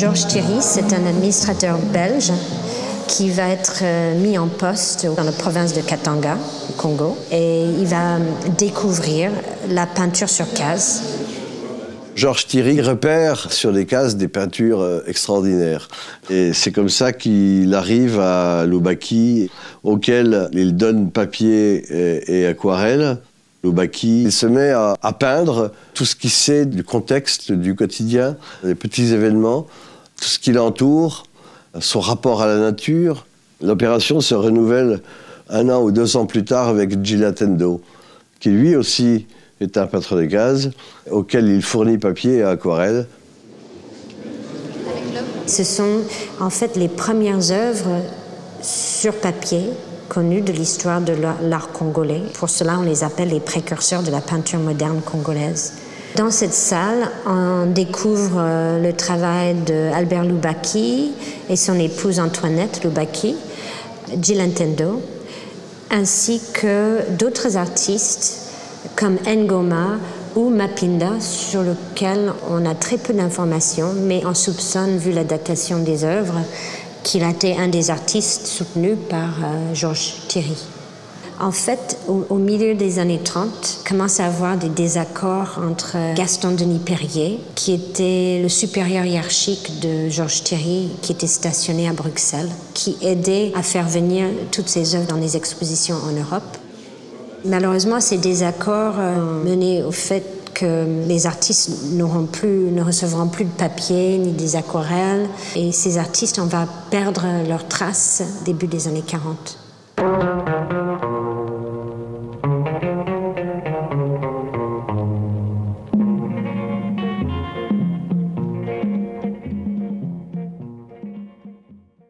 Georges Thierry, c'est un administrateur belge qui va être euh, mis en poste dans la province de Katanga, au Congo, et il va découvrir la peinture sur case. Georges Thierry repère sur les cases des peintures euh, extraordinaires. Et c'est comme ça qu'il arrive à Loubaki, auquel il donne papier et, aquarelle. Loubaki, il se met à, à peindre tout ce qu'il sait du contexte, du quotidien, des petits événements, tout ce qui l'entoure, son rapport à la nature. L'opération se renouvelle un an ou deux ans plus tard avec Gilatendo, qui lui aussi est un peintre de gaz, auquel il fournit papier et aquarelle. Ce sont en fait les premières œuvres sur papier connues de l'histoire de l'art congolais. Pour cela, on les appelle les précurseurs de la peinture moderne congolaise. Dans cette salle, on découvre euh, le travail d'Albert Loubaki et son épouse Antoinette Loubaki, Gilantendo, ainsi que d'autres artistes comme Ngoma ou Mapinda, sur lequel on a très peu d'informations, mais on soupçonne, vu la datation des œuvres, qu'il a été un des artistes soutenus par euh, Georges Thierry. En fait, au, milieu des années 30, commence à avoir des désaccords entre Gaston Denis Perrier, qui était le supérieur hiérarchique de Georges Thierry, qui était stationné à Bruxelles, qui aidait à faire venir toutes ses œuvres dans les expositions en Europe. Malheureusement, ces désaccords ont mené au fait que les artistes n'auront plus, ne recevront plus de papier ni des aquarelles, et ces artistes, on va perdre leurs traces début des années 40.